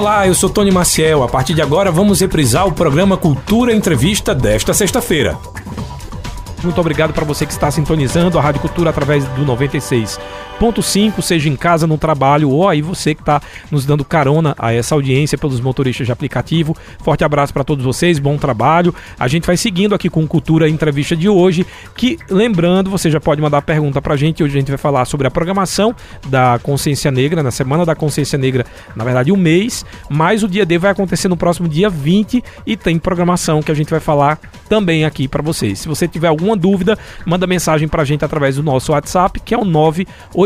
Olá, eu sou Tony Maciel. A partir de agora vamos reprisar o programa Cultura Entrevista desta sexta-feira. Muito obrigado para você que está sintonizando a Rádio Cultura através do 96.5, seja em casa, no trabalho ou aí você que está nos dando carona a essa audiência pelos motoristas de aplicativo. Forte abraço para todos vocês, bom trabalho. A gente vai seguindo aqui com Cultura Entrevista de hoje, que lembrando, você já pode mandar pergunta para a gente. Hoje a gente vai falar sobre a programação da Consciência Negra, na Semana da Consciência Negra, na verdade um mês, mas o dia D vai acontecer no próximo dia 20 e tem programação que a gente vai falar também aqui para vocês. Se você tiver alguma dúvida, manda mensagem para a gente através do nosso WhatsApp, que é o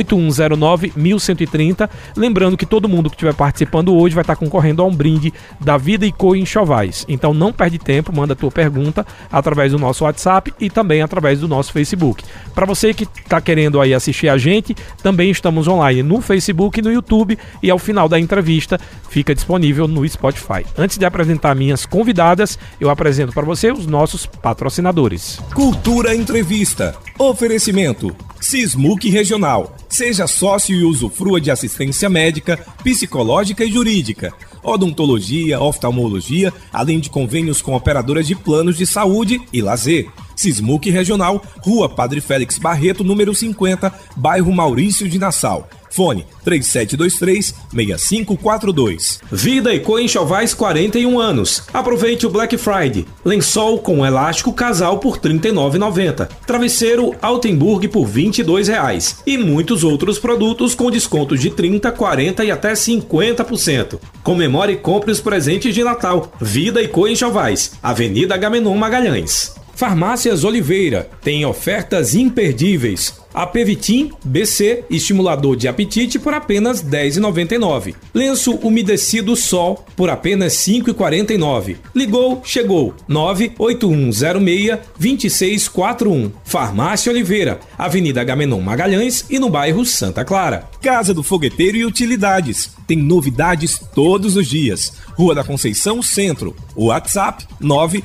98109-1130. Lembrando que todo mundo que estiver participando hoje vai estar concorrendo a um brinde da Vida e Co Enxovais. Então não perde tempo, manda a tua pergunta através do nosso WhatsApp e também através do nosso Facebook. Para você que está querendo aí assistir a gente, também estamos online no Facebook e no YouTube e ao final da entrevista fica disponível no Spotify. Antes de apresentar minhas convidadas, eu apresento para você os nossos patrocinadores. Cultura Entrevista. Oferecimento. Sismuc Regional. Seja sócio e usufrua de assistência médica, psicológica e jurídica, odontologia, oftalmologia, além de convênios com operadoras de planos de saúde e lazer. Sismuc Regional, Rua Padre Félix Barreto, número 50, bairro Maurício de Nassau. Fone 3723-6542. Vida e Co Enxovais 41 anos. Aproveite o Black Friday. Lençol com elástico casal por R$ 39,90. Travesseiro Altenburg por R$ 22,00. E muitos outros produtos com descontos de 30, 40 e até 50%. Comemore e compre os presentes de Natal. Vida e Co Enxovais. Avenida Gamenon Magalhães. Farmácias Oliveira tem ofertas imperdíveis. Apevitim BC, estimulador de apetite por apenas R$ 10,99. Lenço umedecido Sol por apenas R$ 5,49. Ligou, chegou. 98106-2641. Farmácia Oliveira, Avenida Gamenon Magalhães e no bairro Santa Clara. Casa do Fogueteiro e Utilidades. Tem novidades todos os dias. Rua da Conceição Centro. WhatsApp 9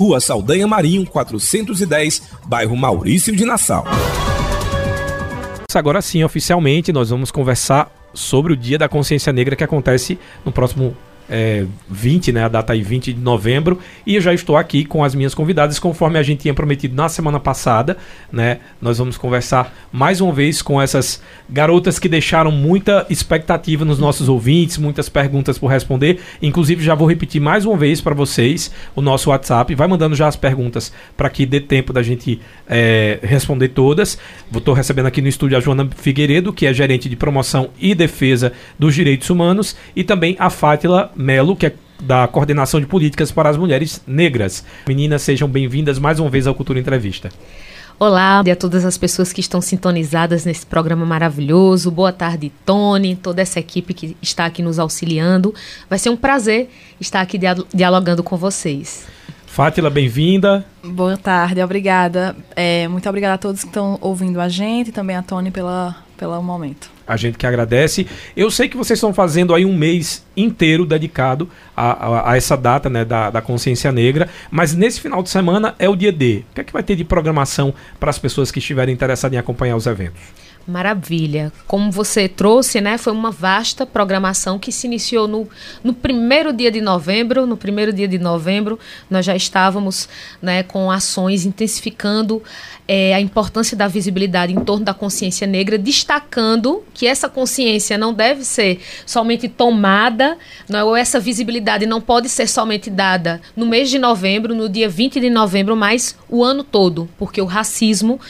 Rua Saldanha Marinho, 410, bairro Maurício de Nassau. Agora sim, oficialmente, nós vamos conversar sobre o Dia da Consciência Negra que acontece no próximo é, 20, né? A data aí 20 de novembro. E eu já estou aqui com as minhas convidadas, conforme a gente tinha prometido na semana passada, né? Nós vamos conversar mais uma vez com essas garotas que deixaram muita expectativa nos nossos ouvintes, muitas perguntas por responder. Inclusive, já vou repetir mais uma vez para vocês o nosso WhatsApp. Vai mandando já as perguntas para que dê tempo da gente é, responder todas. Estou recebendo aqui no estúdio a Joana Figueiredo, que é gerente de promoção e defesa dos direitos humanos, e também a Fátila Melo, que é da Coordenação de Políticas para as Mulheres Negras. Meninas, sejam bem-vindas mais uma vez ao Cultura Entrevista. Olá a todas as pessoas que estão sintonizadas nesse programa maravilhoso. Boa tarde, Tony, toda essa equipe que está aqui nos auxiliando. Vai ser um prazer estar aqui dialogando com vocês. Fátila, bem-vinda. Boa tarde, obrigada. É, muito obrigada a todos que estão ouvindo a gente e também a Tony pela, pelo momento. A gente que agradece. Eu sei que vocês estão fazendo aí um mês inteiro dedicado a, a, a essa data né, da, da, consciência negra, mas nesse final de semana é o dia D. O que é que vai ter de programação para as pessoas que estiverem interessadas em acompanhar os eventos? Maravilha. Como você trouxe, né, foi uma vasta programação que se iniciou no, no primeiro dia de novembro. No primeiro dia de novembro, nós já estávamos né, com ações intensificando é, a importância da visibilidade em torno da consciência negra, destacando que essa consciência não deve ser somente tomada, não, ou essa visibilidade não pode ser somente dada no mês de novembro, no dia 20 de novembro, mas o ano todo, porque o racismo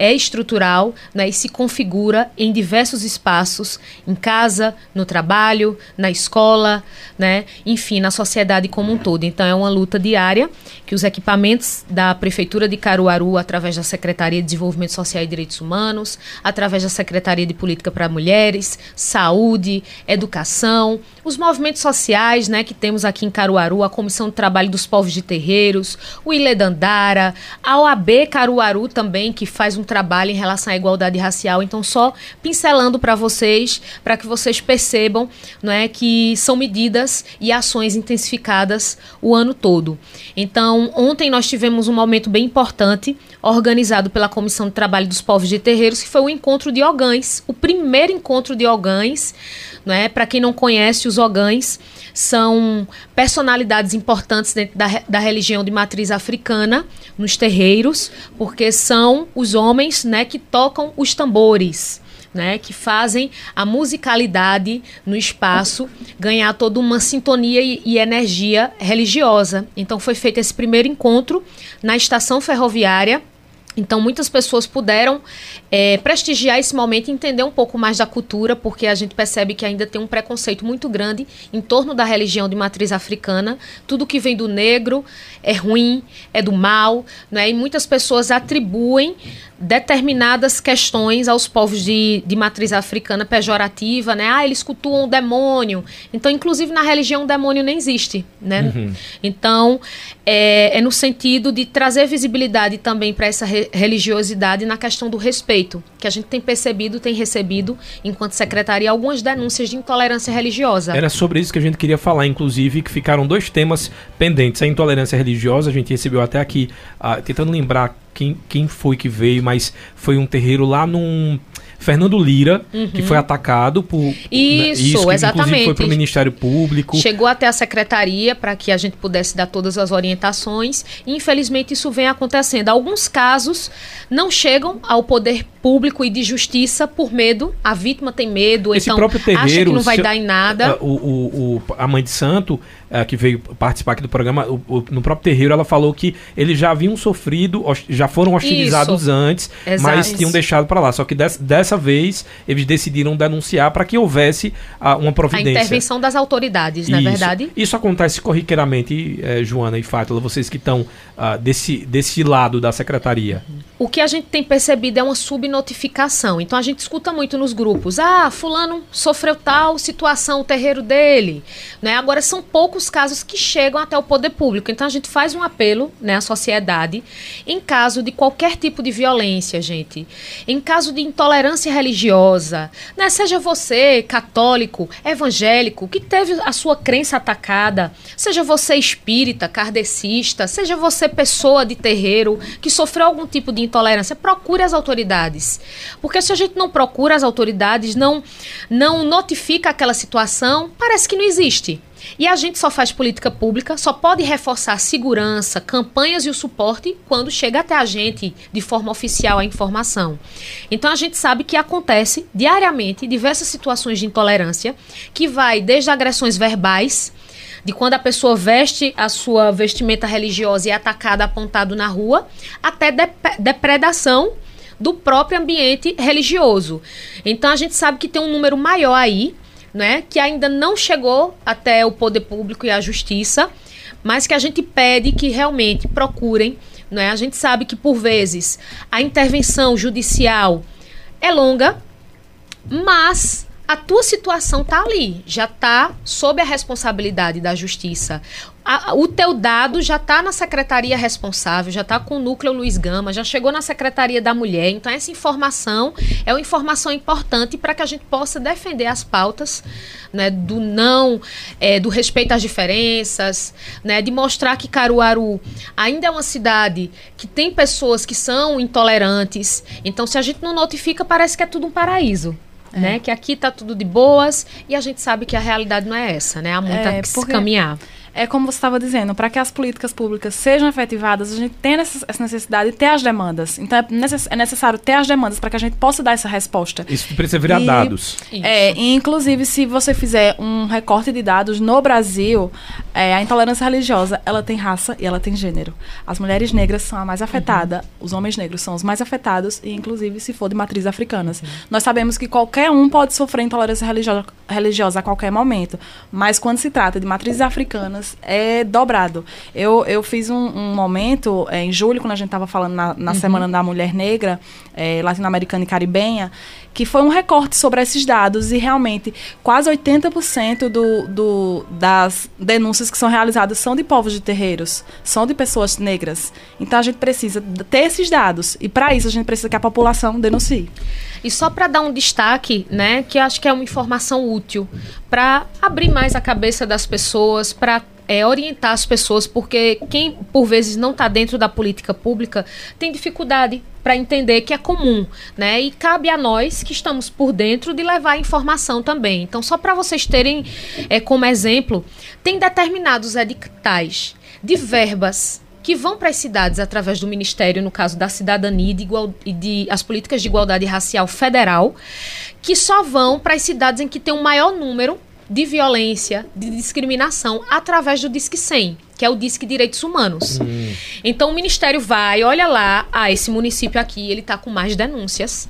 é estrutural né, e se configura em diversos espaços, em casa, no trabalho, na escola, né, enfim, na sociedade como um todo. Então é uma luta diária que os equipamentos da Prefeitura de Caruaru, através da Secretaria de Desenvolvimento Social e Direitos Humanos, através da Secretaria de Política para Mulheres, Saúde, Educação, os movimentos sociais né, que temos aqui em Caruaru, a Comissão de Trabalho dos Povos de Terreiros, o Ilê Dandara, a OAB Caruaru também, que faz um trabalho em relação à igualdade racial. Então, só pincelando para vocês, para que vocês percebam não é, que são medidas e ações intensificadas o ano todo. Então, ontem nós tivemos um momento bem importante, organizado pela Comissão de Trabalho dos Povos de Terreiros, que foi o encontro de Ogães, o primeiro encontro de Ogães. Não é? Para quem não conhece, os Ogães são personalidades importantes dentro da, da religião de matriz africana, nos terreiros, porque são os homens né, que tocam os tambores. Né, que fazem a musicalidade no espaço ganhar toda uma sintonia e, e, energia religiosa. Então foi feito esse primeiro encontro na estação ferroviária então, muitas pessoas puderam é, prestigiar esse momento e entender um pouco mais da cultura, porque a gente percebe que ainda tem um preconceito muito grande em torno da religião de matriz africana. Tudo que vem do negro é ruim, é do mal, né? e muitas pessoas atribuem determinadas questões aos povos de, de matriz africana pejorativa, né? Ah, eles cultuam o demônio. Então, inclusive na religião, o demônio nem existe, né? Uhum. Então, é, é, no sentido de trazer visibilidade também para essa re religiosidade na questão do respeito, que a gente tem percebido, tem recebido, enquanto secretaria, algumas denúncias de intolerância religiosa. Era sobre isso que a gente queria falar, inclusive, que ficaram dois temas pendentes. A intolerância religiosa, a gente recebeu até aqui, uh, tentando lembrar quem, quem foi que veio, mas foi um terreiro lá num. Fernando Lira, uhum. que foi atacado por. Né, isso, isso que, exatamente. foi para o Ministério Público. Chegou até a secretaria para que a gente pudesse dar todas as orientações. Infelizmente, isso vem acontecendo. Alguns casos não chegam ao poder público e de justiça por medo. A vítima tem medo, Esse então próprio terreiro, acha que não vai dar em nada. O, o, o, a mãe de santo uh, que veio participar aqui do programa, o, o, no próprio terreiro, ela falou que eles já haviam sofrido, já foram hostilizados Isso. antes, Exato. mas tinham deixado para lá. Só que des, dessa vez eles decidiram denunciar para que houvesse uma providência. A intervenção das autoridades, não é verdade? Isso acontece corriqueiramente, eh, Joana e Fátila, vocês que estão uh, desse, desse lado da secretaria. O que a gente tem percebido é uma subnotificação. Então a gente escuta muito nos grupos: ah, Fulano sofreu tal situação, o terreiro dele. Né? Agora são poucos poucos casos que chegam até o poder público. Então a gente faz um apelo né, à sociedade em caso de qualquer tipo de violência, gente. Em caso de intolerância religiosa, né, seja você católico, evangélico, que teve a sua crença atacada, seja você espírita, kardecista, seja você pessoa de terreiro que sofreu algum tipo de intolerância, procure as autoridades. Porque se a gente não procura as autoridades, não, não notifica aquela situação, parece que não existe. E a gente só faz política pública, só pode reforçar segurança, campanhas e o suporte quando chega até a gente de forma oficial a informação. Então a gente sabe que acontece diariamente diversas situações de intolerância, que vai desde agressões verbais, de quando a pessoa veste a sua vestimenta religiosa e é atacada apontado na rua, até depredação do próprio ambiente religioso. Então a gente sabe que tem um número maior aí né, que ainda não chegou até o poder público e a justiça, mas que a gente pede que realmente procurem. Né? A gente sabe que, por vezes, a intervenção judicial é longa, mas a tua situação tá ali, já tá sob a responsabilidade da justiça. A, o teu dado já está na secretaria responsável, já está com o núcleo Luiz Gama, já chegou na secretaria da mulher. Então essa informação é uma informação importante para que a gente possa defender as pautas, né, do não, é, do respeito às diferenças, né, de mostrar que Caruaru ainda é uma cidade que tem pessoas que são intolerantes. Então se a gente não notifica, parece que é tudo um paraíso. É. Né? Que aqui está tudo de boas e a gente sabe que a realidade não é essa, né? Há muito é, a se caminhar é como você estava dizendo, para que as políticas públicas sejam efetivadas, a gente tem essa necessidade de ter as demandas. Então é, é necessário ter as demandas para que a gente possa dar essa resposta. Isso precisa virar e, dados. É, e inclusive se você fizer um recorte de dados no Brasil, é, a intolerância religiosa, ela tem raça e ela tem gênero. As mulheres negras são a mais afetada, uhum. os homens negros são os mais afetados, e inclusive se for de matriz africanas. Uhum. Nós sabemos que qualquer um pode sofrer intolerância religiosa, religiosa a qualquer momento, mas quando se trata de matrizes africanas, é dobrado. Eu, eu fiz um, um momento, é, em julho, quando a gente estava falando na, na uhum. Semana da Mulher Negra, é, latino-americana e caribenha, que foi um recorte sobre esses dados e realmente quase 80% do, do, das denúncias que são realizadas são de povos de terreiros, são de pessoas negras. Então a gente precisa ter esses dados e para isso a gente precisa que a população denuncie. E só para dar um destaque, né, que acho que é uma informação útil para abrir mais a cabeça das pessoas, para é, orientar as pessoas, porque quem por vezes não está dentro da política pública tem dificuldade para entender que é comum, né? E cabe a nós que estamos por dentro de levar informação também. Então, só para vocês terem é, como exemplo, tem determinados editais de verbas que vão para as cidades através do Ministério, no caso da Cidadania e de, igual, e de as políticas de igualdade racial federal, que só vão para as cidades em que tem um maior número de violência, de discriminação através do Disque 100, que é o Disque Direitos Humanos. Hum. Então o Ministério vai, olha lá, ah, esse município aqui, ele está com mais denúncias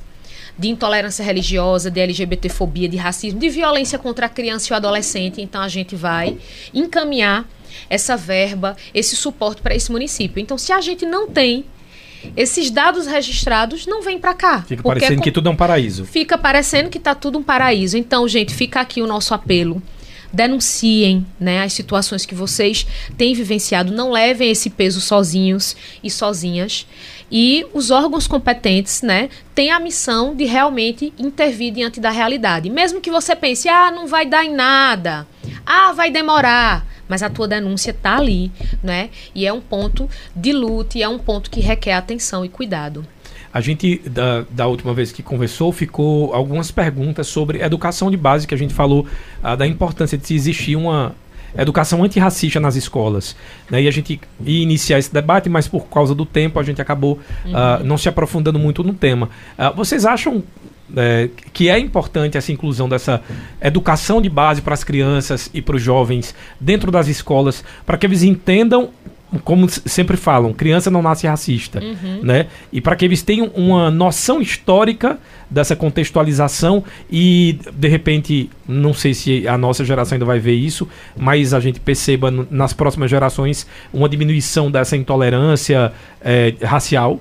de intolerância religiosa, de LGBTfobia, de racismo, de violência contra a criança e o adolescente. Então a gente vai encaminhar essa verba, esse suporte para esse município. Então se a gente não tem esses dados registrados não vêm para cá. Fica parecendo é que tudo é um paraíso. Fica parecendo que está tudo um paraíso. Então, gente, fica aqui o nosso apelo. Denunciem né, as situações que vocês têm vivenciado. Não levem esse peso sozinhos e sozinhas. E os órgãos competentes né, têm a missão de realmente intervir diante da realidade. Mesmo que você pense, ah, não vai dar em nada. Ah, vai demorar mas a tua denúncia está ali, né? E é um ponto de luta e é um ponto que requer atenção e cuidado. A gente, da, da última vez que conversou, ficou algumas perguntas sobre educação de base, que a gente falou ah, da importância de existir uma educação antirracista nas escolas. Né? E a gente ia iniciar esse debate, mas por causa do tempo a gente acabou uhum. uh, não se aprofundando muito no tema. Uh, vocês acham é, que é importante essa inclusão dessa educação de base para as crianças e para os jovens dentro das escolas, para que eles entendam como sempre falam, criança não nasce racista, uhum. né? E para que eles tenham uma noção histórica dessa contextualização e de repente, não sei se a nossa geração ainda vai ver isso, mas a gente perceba nas próximas gerações uma diminuição dessa intolerância é, racial,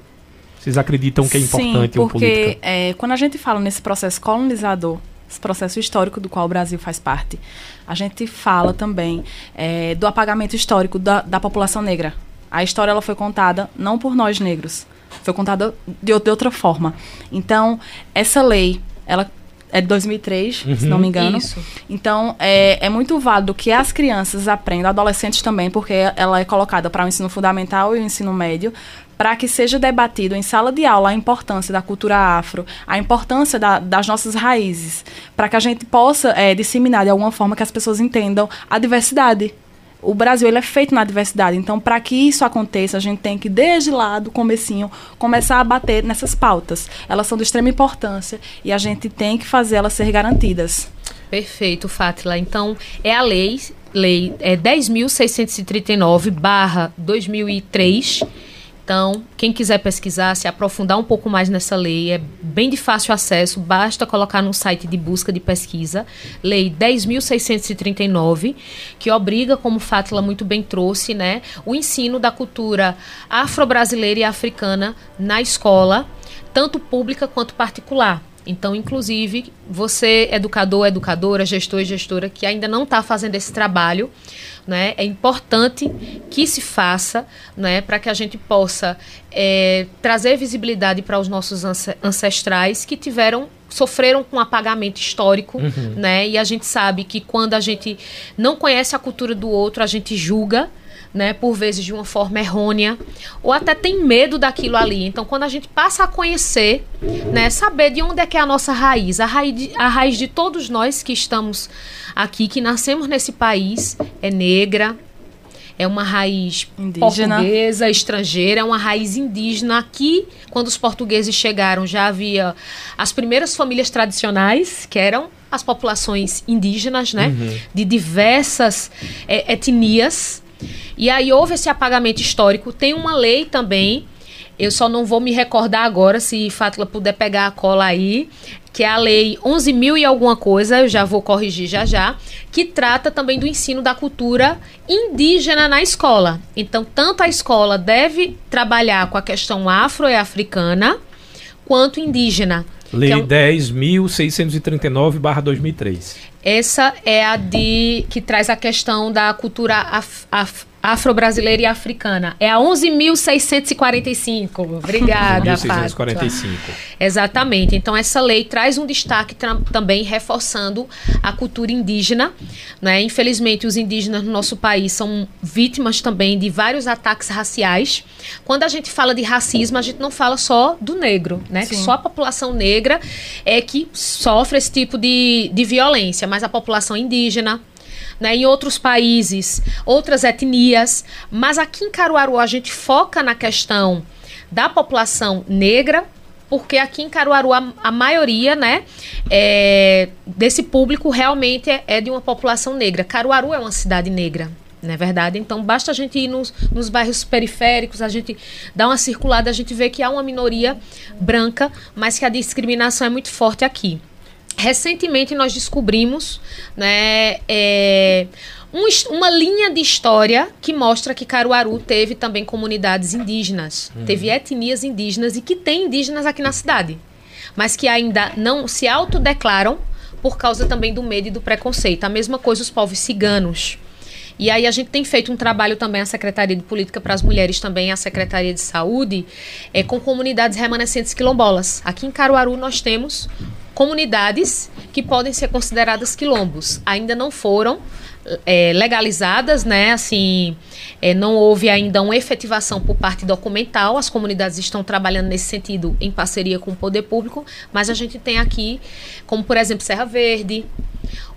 vocês acreditam que é importante Sim, porque é, quando a gente fala nesse processo colonizador, esse processo histórico do qual o Brasil faz parte, a gente fala também é, do apagamento histórico da, da população negra. A história ela foi contada não por nós negros, foi contada de, de outra forma. Então, essa lei, ela é de 2003, uhum, se não me engano. Isso. Então, é, é muito válido que as crianças aprendam, adolescentes também, porque ela é colocada para o ensino fundamental e o ensino médio, para que seja debatido em sala de aula a importância da cultura afro, a importância da, das nossas raízes, para que a gente possa é, disseminar de alguma forma que as pessoas entendam a diversidade. O Brasil ele é feito na diversidade, então para que isso aconteça, a gente tem que desde lá do comecinho começar a bater nessas pautas. Elas são de extrema importância e a gente tem que fazer elas ser garantidas. Perfeito, Fátila. Então, é a lei, lei é 10.639/2003 então, quem quiser pesquisar, se aprofundar um pouco mais nessa lei, é bem de fácil acesso, basta colocar no site de busca de pesquisa, Lei 10.639, que obriga, como Fátila muito bem trouxe, né, o ensino da cultura afro-brasileira e africana na escola, tanto pública quanto particular. Então, inclusive, você, educador, educadora, gestor e gestora, que ainda não está fazendo esse trabalho, né, é importante que se faça né, para que a gente possa é, trazer visibilidade para os nossos ancestrais que tiveram sofreram com apagamento histórico, uhum. né? E a gente sabe que quando a gente não conhece a cultura do outro, a gente julga, né, por vezes de uma forma errônea, ou até tem medo daquilo ali. Então, quando a gente passa a conhecer, né, saber de onde é que é a nossa raiz, a raiz de, a raiz de todos nós que estamos aqui, que nascemos nesse país, é negra, é uma raiz indígena. portuguesa, estrangeira, é uma raiz indígena. Aqui, quando os portugueses chegaram, já havia as primeiras famílias tradicionais, que eram as populações indígenas, né? Uhum. De diversas é, etnias. E aí houve esse apagamento histórico. Tem uma lei também eu só não vou me recordar agora, se Fátila puder pegar a cola aí, que é a lei 11 mil e alguma coisa, eu já vou corrigir já já, que trata também do ensino da cultura indígena na escola. Então, tanto a escola deve trabalhar com a questão afro e africana, quanto indígena. Lei é um... 10.639-2003. Essa é a de que traz a questão da cultura af, af, afro-brasileira e africana. É a 11.645. Obrigada, 11.645. Exatamente. Então, essa lei traz um destaque também reforçando a cultura indígena. Né? Infelizmente, os indígenas no nosso país são vítimas também de vários ataques raciais. Quando a gente fala de racismo, a gente não fala só do negro, né? Que só a população negra é que sofre esse tipo de, de violência, mas a população indígena, né, em outros países, outras etnias, mas aqui em Caruaru a gente foca na questão da população negra, porque aqui em Caruaru a, a maioria, né, é, desse público realmente é, é, de uma população negra. Caruaru é uma cidade negra. Não é verdade? Então, basta a gente ir nos, nos bairros periféricos, a gente dá uma circulada, a gente vê que há uma minoria branca, mas que a discriminação é muito forte aqui. Recentemente nós descobrimos né, é, um, uma linha de história que mostra que Caruaru teve também comunidades indígenas, uhum. teve etnias indígenas e que tem indígenas aqui na cidade, mas que ainda não se autodeclaram por causa também do medo e do preconceito. A mesma coisa os povos ciganos. E aí a gente tem feito um trabalho também, a Secretaria de Política para as Mulheres, também a Secretaria de Saúde, é, com comunidades remanescentes quilombolas. Aqui em Caruaru nós temos comunidades que podem ser consideradas quilombos. Ainda não foram é, legalizadas, né? Assim, é, não houve ainda uma efetivação por parte documental. As comunidades estão trabalhando nesse sentido em parceria com o poder público, mas a gente tem aqui, como por exemplo, Serra Verde,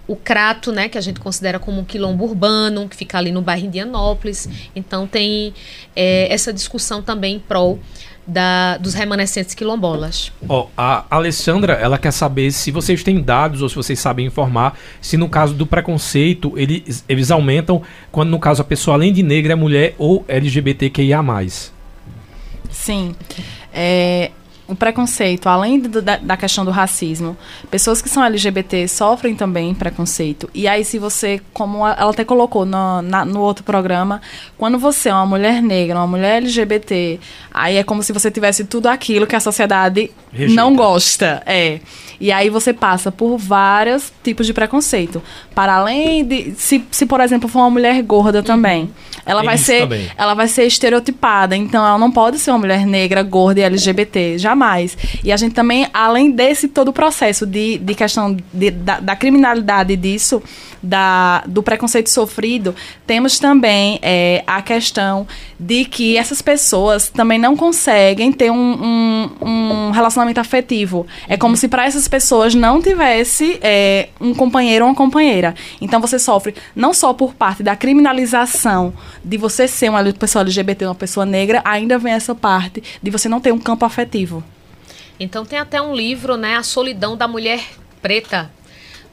o Crato, né, que a gente considera como um quilombo urbano, que fica ali no bairro Indianópolis. Então tem é, essa discussão também em prol da, dos remanescentes quilombolas. Ó, oh, a Alessandra, ela quer saber se vocês têm dados ou se vocês sabem informar se no caso do preconceito eles, eles aumentam quando no caso a pessoa além de negra é mulher ou LGBTQIA+. Sim. É, o preconceito, além do, da, da, questão do racismo, pessoas que são LGBT sofrem também preconceito. E aí, se você, como ela até colocou no, na, no outro programa, quando você é uma mulher negra, uma mulher LGBT, aí é como se você tivesse tudo aquilo que a sociedade Rejeita. não gosta. É. E aí você passa por vários tipos de preconceito. Para além de. Se, se por exemplo, for uma mulher gorda também. Ela vai, ser, ela vai ser estereotipada. Então, ela não pode ser uma mulher negra, gorda e LGBT. Jamais. E a gente também, além desse todo o processo de, de questão de, da, da criminalidade disso, da, do preconceito sofrido, temos também é, a questão de que essas pessoas também não conseguem ter um, um, um relacionamento afetivo. É como se para essas pessoas não tivesse é, um companheiro ou uma companheira. Então você sofre não só por parte da criminalização de você ser uma pessoa LGBT, uma pessoa negra, ainda vem essa parte de você não ter um campo afetivo. Então tem até um livro, né, A Solidão da Mulher Preta,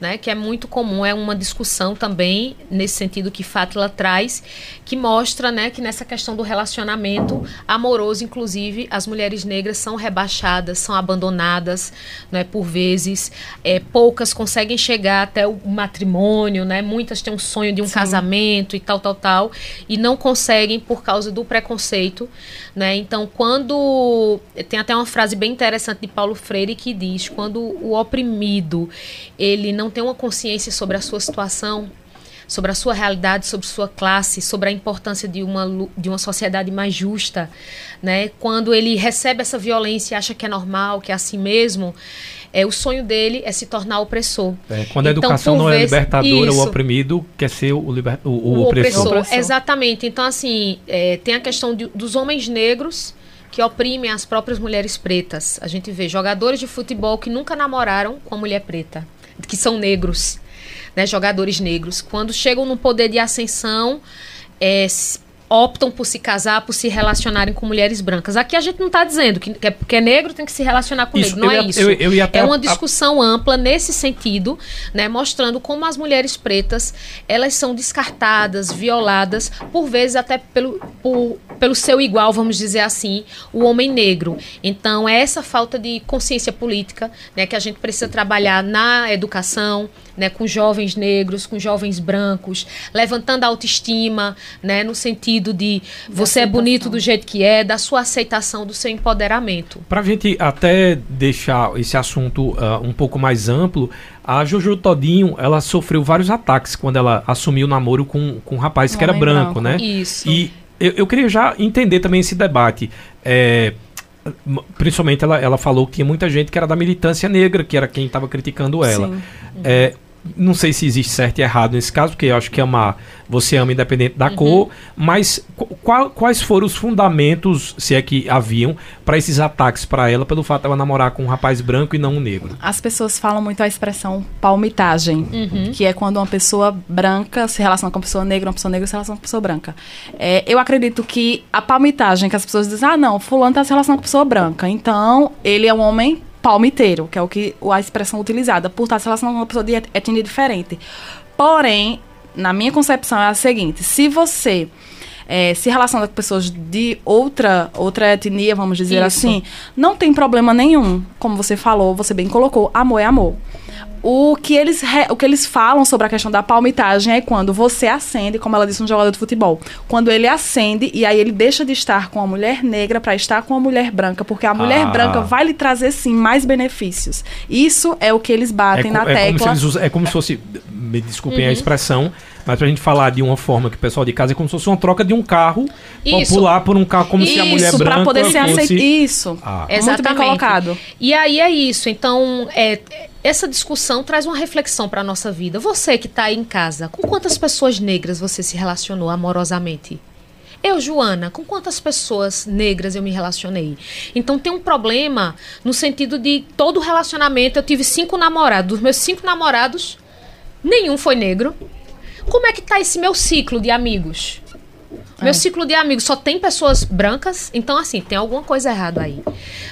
né, que é muito comum, é uma discussão também nesse sentido que Fátila traz, que mostra, né, que nessa questão do relacionamento amoroso, inclusive, as mulheres negras são rebaixadas, são abandonadas, né, por vezes, é, poucas conseguem chegar até o matrimônio, né, muitas têm um sonho de um Sim. casamento e tal, tal, tal, e não conseguem por causa do preconceito, né, então quando, tem até uma frase bem interessante de Paulo Freire que diz, quando o oprimido, ele não tem uma consciência sobre a sua situação, sobre a sua realidade, sobre sua classe, sobre a importância de uma, de uma sociedade mais justa, né? Quando ele recebe essa violência e acha que é normal, que é assim mesmo, é, o sonho dele é se tornar opressor. É, quando a então, educação não é libertadora, isso, o oprimido quer ser o, liber, o, o, o opressor. opressor. Exatamente. Então, assim, é, tem a questão de, dos homens negros que oprimem as próprias mulheres pretas. A gente vê jogadores de futebol que nunca namoraram com a mulher preta que são negros, né, jogadores negros, quando chegam no poder de ascensão, é, optam por se casar, por se relacionarem com mulheres brancas. Aqui a gente não está dizendo que, é porque é negro tem que se relacionar com Isso, negro. Não é isso. eu- eu é uma a- discussão ampla nesse sentido, né, mostrando como as mulheres pretas elas são descartadas, violadas, por vezes até pelo, por- pelo seu igual, vamos dizer assim, o homem negro. Então é essa falta de consciência política né, que a gente precisa trabalhar na educação, né, com jovens negros, com jovens brancos, levantando a autoestima, né, no sentido de você é bonito do jeito que é, da sua aceitação, do seu empoderamento. Pra gente até deixar esse assunto ah, um pouco mais amplo, a Jojo Todinho, ela sofreu vários ataques quando ela assumiu o namoro com, com um rapaz Um que era branco, branco. né? Isso. E eu, eu queria já entender também esse debate. É, principalmente ela, ela falou que tinha muita gente que era da militância negra, que era quem estava criticando ela. Sim. É, não sei se existe certo e errado nesse caso, porque eu acho que amar você ama independente Uhum. da cor, mas qu- qual- quais foram os fundamentos, se é que haviam, para esses ataques para ela pelo fato de ela namorar com um rapaz branco e não um negro? As pessoas falam muito a expressão palmitagem, Uhum. que é quando uma pessoa branca se relaciona com uma pessoa negra, uma pessoa negra se relaciona com uma pessoa branca. É, eu acredito que a palmitagem, que as pessoas dizem, ah, não, fulano está se relacionando com pessoa branca, então ele é um homem palmiteiro, que é o que a expressão utilizada, por estar se relacionando com uma pessoa de et- etnia diferente. Porém, na minha concepção é a seguinte, se você é, se relaciona com pessoas de outra, outra etnia, vamos dizer Isso. assim, não tem problema nenhum. Como você falou, você bem colocou, amor é amor. O que, eles re- o que eles falam sobre a questão da palmitagem é quando você acende, como ela disse, um jogador de futebol. Quando ele acende e aí ele deixa de estar com a mulher negra para estar com a mulher branca, porque a mulher Ah. branca vai lhe trazer sim mais benefícios. Isso é o que eles batem co- na como se tecla. eles usam- é como se fosse, me desculpem Uhum. a expressão, mas pra gente falar de uma forma que o pessoal de casa é como se fosse uma troca de um carro Isso. popular por um carro, como se a mulher Isso, branca para poder ser fosse... Isso. Ah. Muito bem colocado. E aí é isso. Então, é, essa discussão traz uma reflexão para a nossa vida. Você que está aí em casa, com quantas pessoas negras você se relacionou amorosamente? Eu, Joana, com quantas pessoas negras eu me relacionei? Então tem um problema no sentido de todo relacionamento. Eu tive cinco namorados. Dos meus cinco namorados, nenhum foi negro. Como é que tá esse meu ciclo de amigos? Meu ciclo de amigos só tem pessoas brancas, então assim, tem alguma coisa errada aí,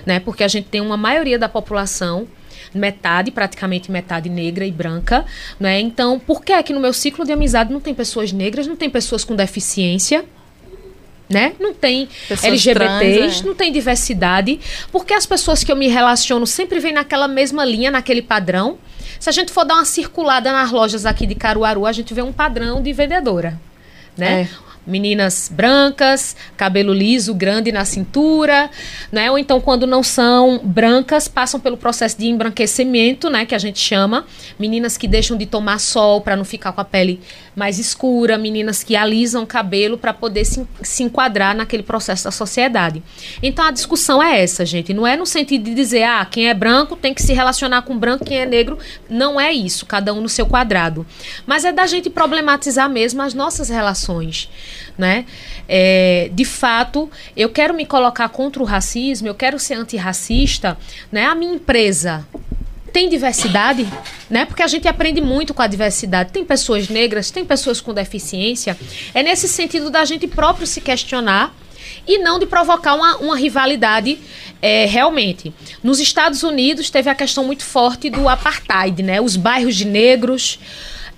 né? Porque a gente tem uma maioria da população metade, praticamente metade negra e branca, né? Então, por que é que no meu ciclo de amizade não tem pessoas negras, não tem pessoas com deficiência? Né? Não tem Pessoas LGBTs, trans, é. não tem diversidade, porque as pessoas que eu me relaciono sempre vêm naquela mesma linha, naquele padrão. Se a gente for dar uma circulada nas lojas aqui de Caruaru, a gente vê um padrão de vendedora, né? É. Meninas brancas, cabelo liso, grande na cintura, né? Ou então quando não são brancas, passam pelo processo de embranquecimento, né, que a gente chama. Meninas que deixam de tomar sol para não ficar com a pele mais escura, meninas que alisam o cabelo para poder se, se enquadrar naquele processo da sociedade. Então a discussão é essa, gente. Não é no sentido de dizer, ah, quem é branco tem que se relacionar com branco, quem é negro. Não é isso, cada um no seu quadrado. Mas é da gente problematizar mesmo as nossas relações, né? É, de fato, eu quero me colocar contra o racismo, eu quero ser antirracista, né? A minha empresa tem diversidade, né? Porque a gente aprende muito com a diversidade. Tem pessoas negras, tem pessoas com deficiência. É nesse sentido da gente próprio se questionar e não de provocar uma, uma rivalidade é, realmente. Nos Estados Unidos teve a questão muito forte do apartheid, né? Os bairros de negros.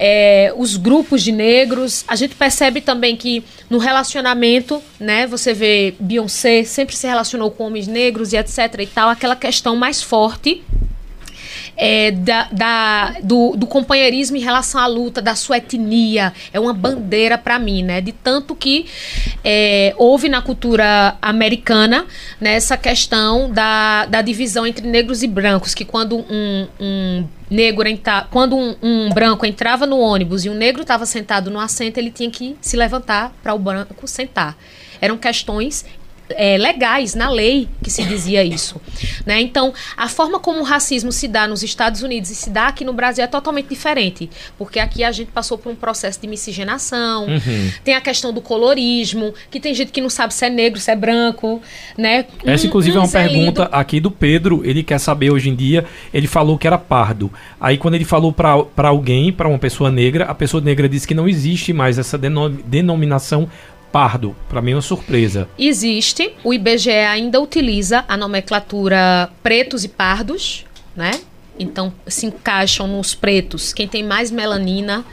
É, os grupos de negros, a gente percebe também que no relacionamento, né, você vê Beyoncé sempre se relacionou com homens negros e etc e tal, aquela questão mais forte é, da, da- do, do companheirismo em relação à luta, da sua etnia. É uma bandeira para mim, né? De tanto que é, houve na cultura americana né, essa questão da, da divisão entre negros e brancos, que quando um, um negro entra, quando um, um branco entrava no ônibus e um negro estava sentado no assento, ele tinha que se levantar para o branco sentar. Eram questões é, legais na lei que se dizia isso. Né? Então, a forma como o racismo se dá nos Estados Unidos e se dá aqui no Brasil é totalmente diferente. Porque aqui a gente passou por um processo de miscigenação, Uhum. tem a questão do colorismo, que tem gente que não sabe se é negro, se é branco. Né? Essa, Um- inclusive, é um uma pergunta aqui do Pedro. Ele quer saber hoje em dia. Ele falou que era pardo. Aí, quando ele falou pra alguém, pra uma pessoa negra, a pessoa negra disse que não existe mais essa deno- denominação pardo. Para mim é uma surpresa. Existe. O IBGE ainda utiliza a nomenclatura pretos e pardos, né? Então se encaixam nos pretos quem tem mais melanina,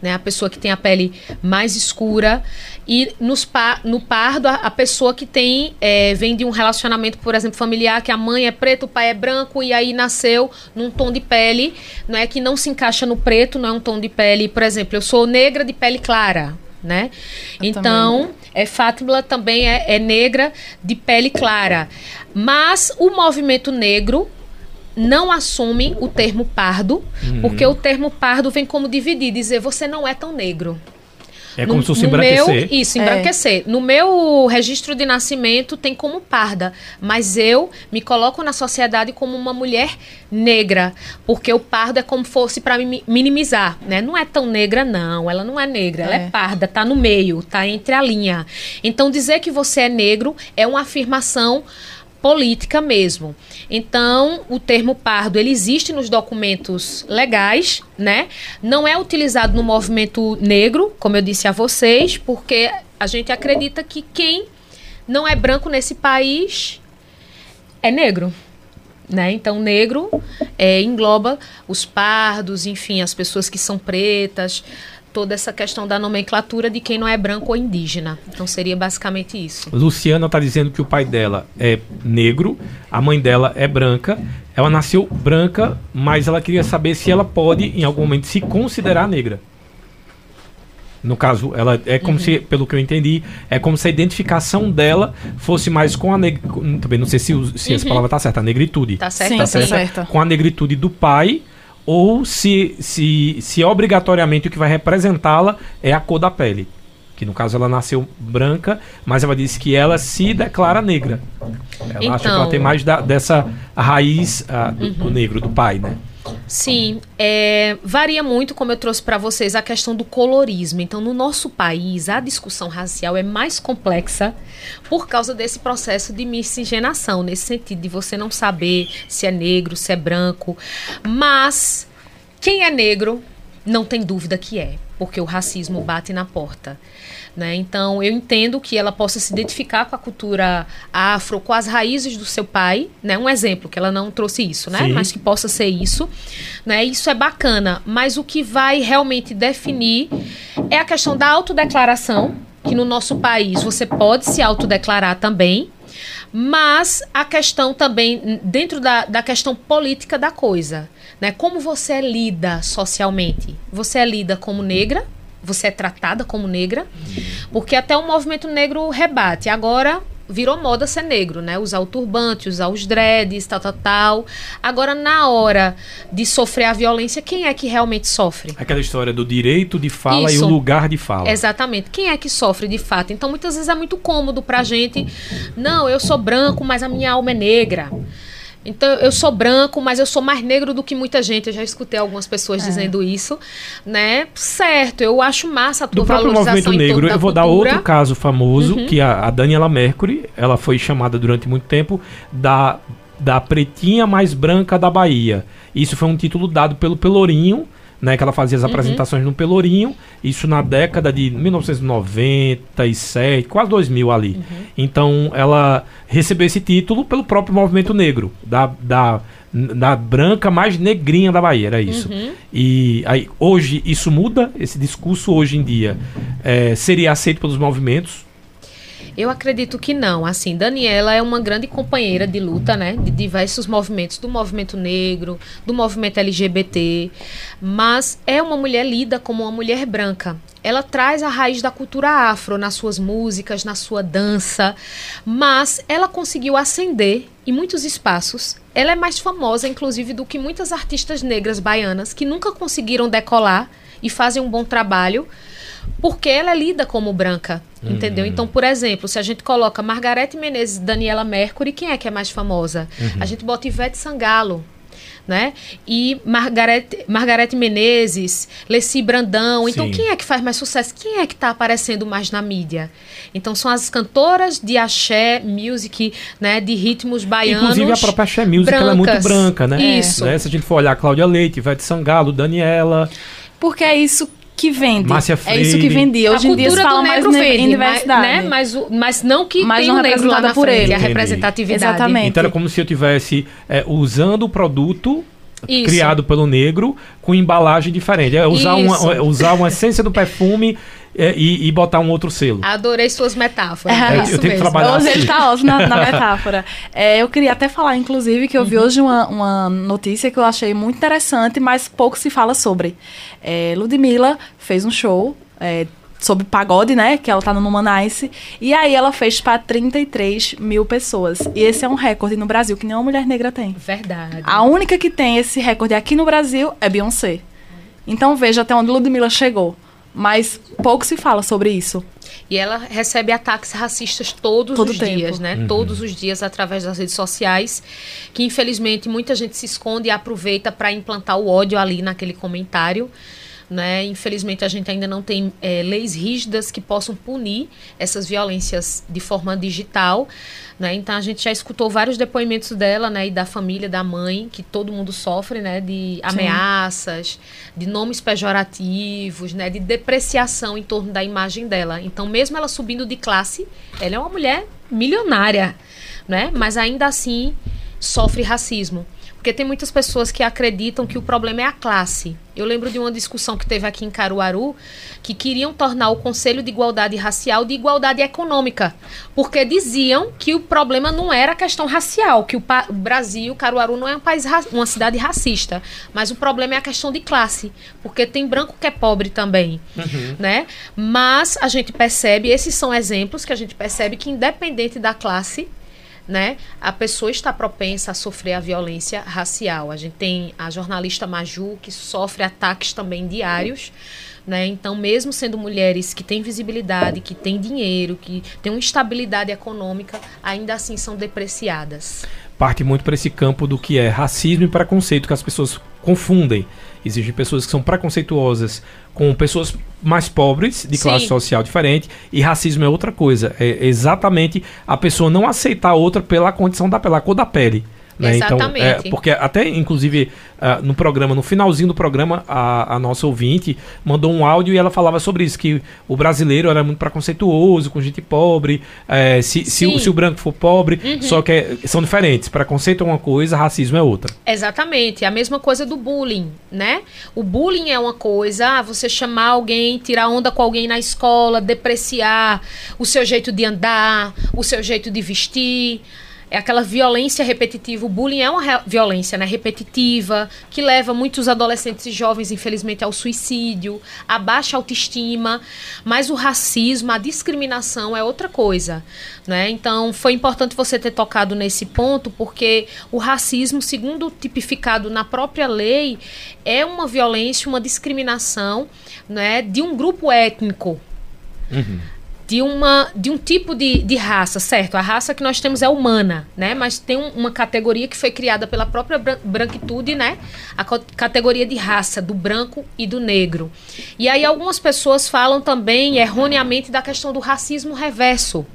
né? A pessoa que tem a pele mais escura e nos pa no pardo a, a pessoa que tem é, vem de um relacionamento, por exemplo, familiar que a mãe é preta, o pai é branco e aí nasceu num tom de pele, não é que não se encaixa no preto, não é um tom de pele, por exemplo, eu sou negra de pele clara, né? Eu então, também. é Fátima também é, é negra de pele clara. Mas o movimento negro não assume o termo pardo, uhum. porque o termo pardo vem como dividir, dizer você não é tão negro. É como no, se fosse embranquecer. Meu, isso, é. embranquecer. É. No meu registro de nascimento tem como parda, mas eu me coloco na sociedade como uma mulher negra, porque o pardo é como fosse para minimizar, né? Não é tão negra não, ela não é negra, é. ela é parda, tá no meio, tá entre a linha. Então dizer que você é negro é uma afirmação política mesmo. Então, o termo pardo ele existe nos documentos legais, né? Não é utilizado no movimento negro, como eu disse a vocês, porque a gente acredita que quem não é branco nesse país é negro. Né? Então, negro é, engloba os pardos, enfim, as pessoas que são pretas, toda essa questão da nomenclatura de quem não é branco ou indígena. Então seria basicamente isso. Luciana está dizendo que o pai dela é negro, a mãe dela é branca. Ela nasceu branca, mas ela queria saber se ela pode, em algum momento, se considerar negra. No caso, ela é como uhum. se, pelo que eu entendi, é como se a identificação dela fosse mais com a negritude. Também não sei se, se uhum. essa palavra está certa, a negritude. Está certa, Sim, tá certa, certa. Com a negritude do pai ou se, se, se obrigatoriamente o que vai representá-la é a cor da pele. Que no caso ela nasceu branca, mas ela disse que ela se declara negra. Ela então, acha que ela tem então. mais da, dessa raiz uh, do, uhum. do negro, do pai, né? Sim, é, varia muito, como eu trouxe para vocês, a questão do colorismo. Então, no nosso país, a discussão racial é mais complexa por causa desse processo de miscigenação, nesse sentido de você não saber se é negro, se é branco. Mas quem é negro não tem dúvida que é, porque o racismo bate na porta. Né? Então, eu entendo que ela possa se identificar com a cultura afro, com as raízes do seu pai, né? Um exemplo, que ela não trouxe isso, né? Sim. Mas que possa ser isso, né? Isso é bacana, mas o que vai realmente definir é a questão da autodeclaração, que no nosso país você pode se autodeclarar também, mas a questão também, dentro da, da questão política da coisa, né? Como você é lida socialmente? Você é lida como negra? Você é tratada como negra, porque até o movimento negro rebate. Agora virou moda ser negro, né? Usar o turbante, usar os dreads, tal, tal, tal. Agora, na hora de sofrer a violência, quem é que realmente sofre? Aquela história do direito de fala Isso. e o lugar de fala. Exatamente. Quem é que sofre de fato? Então, muitas vezes é muito cômodo pra gente. Não, eu sou branco, mas a minha alma é negra. Então, eu sou branco, mas eu sou mais negro do que muita gente. Eu já escutei algumas pessoas é. dizendo isso, né? Certo, eu acho massa a tua do próprio movimento negro, eu vou cultura. dar outro caso famoso, uhum. que a, a Daniela Mercury, ela foi chamada durante muito tempo da, da pretinha mais branca da Bahia. Isso foi um título dado pelo Pelourinho, né, que ela fazia as uhum. apresentações no Pelourinho, isso na década de 1997, quase 2000 ali. Uhum. Então ela recebeu esse título pelo próprio movimento negro, da, da, da branca mais negrinha da Bahia, era isso. Uhum. E aí, hoje isso muda, esse discurso hoje em dia é, seria aceito pelos movimentos, eu acredito que não. Assim, Daniela é uma grande companheira de luta, né? De diversos movimentos, do movimento negro, do movimento LGBT, mas é uma mulher lida como uma mulher branca. Ela traz a raiz da cultura afro nas suas músicas, na sua dança, mas ela conseguiu ascender em muitos espaços. Ela é mais famosa, inclusive, do que muitas artistas negras baianas que nunca conseguiram decolar e fazem um bom trabalho porque ela é lida como branca, uhum. entendeu? Então, por exemplo, se a gente coloca Margarete Menezes e Daniela Mercury, quem é que é mais famosa? Uhum. A gente bota Ivete Sangalo, né? E Margarete, Margarete Menezes, Leci Brandão. Então, Sim. quem é que faz mais sucesso? Quem é que está aparecendo mais na mídia? Então, são as cantoras de axé, music, né? De ritmos baianos. Inclusive, a própria axé music, ela é muito branca, né? Isso. Né? Se a gente for olhar Cláudia Leite, Ivete Sangalo, Daniela... Porque é isso que vende. Márcia é isso que vendia. Hoje a em dia se cultura fala do mais negro em vende, diversidade. Mas, né? mas, o- mas não que Mas tem não o negro lá na por frente, ele. a representatividade. Exatamente. Então era como se eu tivesse é, usando o produto Isso. criado pelo negro com embalagem diferente. É usar, uma, Isso. é usar uma essência do perfume é, e, e botar um outro selo. Adorei suas metáforas. É, É, eu isso tenho que mesmo. trabalhar Hoje assim. ele tá ótimo na, na metáfora. É, eu queria até falar, inclusive, que eu vi hoje uma, uma notícia que eu achei muito interessante, mas pouco se fala sobre. É, Ludmilla fez um show é, sobre pagode, né? Que ela tá no Numanice. E aí ela fez para 33 mil pessoas. E esse é um recorde no Brasil que nenhuma mulher negra tem. Verdade. A única que tem esse recorde aqui no Brasil é Beyoncé. Então veja até onde Ludmilla chegou. Mas pouco se fala sobre isso. E ela recebe ataques racistas todos Todo os tempo. dias, né? Todos os dias através das redes sociais, que infelizmente muita gente se esconde e aproveita para implantar o ódio ali naquele comentário. Né? Infelizmente a gente ainda não tem eh, leis rígidas que possam punir essas violências de forma digital. Né? Então a gente já escutou vários depoimentos dela né? e da família, da mãe, que todo mundo sofre, né? de ameaças, de nomes pejorativos, né? de depreciação em torno da imagem dela. Então, mesmo ela subindo de classe, ela é uma mulher milionária, né? mas ainda assim sofre racismo. Porque tem muitas pessoas que acreditam que o problema é a classe. Eu lembro de uma discussão que teve aqui em Caruaru, que queriam tornar o Conselho de Igualdade Racial de igualdade econômica. Porque diziam que o problema não era a questão racial, que o, o Brasil, Caruaru, não é um país, uma cidade racista. Mas o problema é a questão de classe. Porque tem branco que é pobre também. Né? Mas a gente percebe, esses são exemplos que a gente percebe que, independente da classe, né? A pessoa está propensa a sofrer a violência racial. A gente tem a jornalista Maju que sofre ataques também diários, né? Então, mesmo sendo mulheres que têm visibilidade, que têm dinheiro, que têm uma estabilidade econômica, ainda assim são depreciadas. Parte muito para esse campo do que é racismo e preconceito, que as pessoas confundem. Existem pessoas que são preconceituosas com pessoas mais pobres, de classe Sim. social diferente, e racismo é outra coisa. É exatamente a pessoa não aceitar a outra pela condição da pela cor da pele. Né? Então, Exatamente. é, porque até, inclusive, ah, no programa, no finalzinho do programa, a, a nossa ouvinte mandou um áudio e ela falava sobre isso, que o brasileiro era muito preconceituoso com gente pobre, é, se, se, o, se o branco for pobre, só que é- são diferentes. Preconceito é uma coisa, racismo é outra. Exatamente, a mesma coisa do bullying, né? O bullying é uma coisa, ah, você chamar alguém, tirar onda com alguém na escola, depreciar o seu jeito de andar, o seu jeito de vestir. É aquela violência repetitiva. O bullying é uma violência né, repetitiva que leva muitos adolescentes e jovens, infelizmente, ao suicídio, a baixa autoestima. Mas o racismo, a discriminação é outra coisa. Né? Então, foi importante você ter tocado nesse ponto, porque o racismo, segundo tipificado na própria lei, é uma violência, uma discriminação né, de um grupo étnico de, uma, de um tipo de, de raça, certo? A raça que nós temos é humana, né? Mas tem um- uma categoria que foi criada pela própria bran- branquitude, né? A categoria de raça do branco e do negro. E aí algumas pessoas falam também erroneamente da questão do racismo reverso.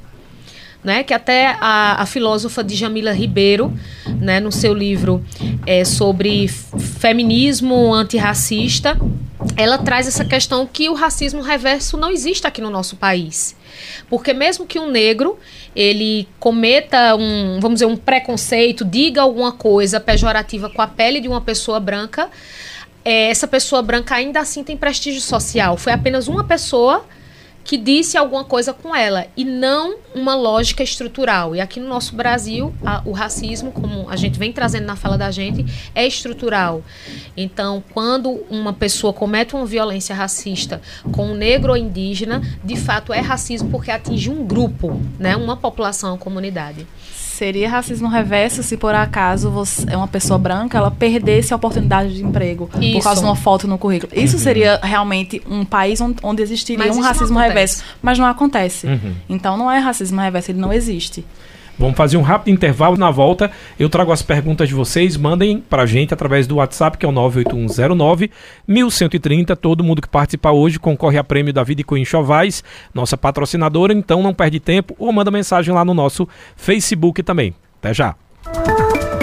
Né, que até a, a filósofa Djamila Ribeiro, né, no seu livro é, sobre feminismo antirracista, ela traz essa questão que o racismo reverso não existe aqui no nosso país. Porque mesmo que um negro ele cometa um, vamos dizer, um preconceito, diga alguma coisa pejorativa com a pele de uma pessoa branca, é, essa pessoa branca ainda assim tem prestígio social. Foi apenas uma pessoa que disse alguma coisa com ela e não uma lógica estrutural. E aqui no nosso Brasil, a- o racismo, como a gente vem trazendo na fala da gente, é estrutural. Então, quando uma pessoa comete uma violência racista com um negro ou indígena, de fato é racismo porque atinge um grupo, né, uma população, uma comunidade. Seria racismo reverso se por acaso você é uma pessoa branca, ela perdesse a oportunidade de emprego Isso. por causa de uma foto no currículo. Isso seria realmente um país onde, existiria Mas um racismo reverso, mas não acontece. Uhum. Então não é racismo reverso, ele não existe. Vamos fazer um rápido intervalo. Na volta, eu trago as perguntas de vocês. Mandem pra gente através do WhatsApp, que é o 98109 1130. Todo mundo que participar hoje concorre a prêmio da Vida e Chovais, nossa patrocinadora. Então não perde tempo ou manda mensagem lá no nosso Facebook também. Até já.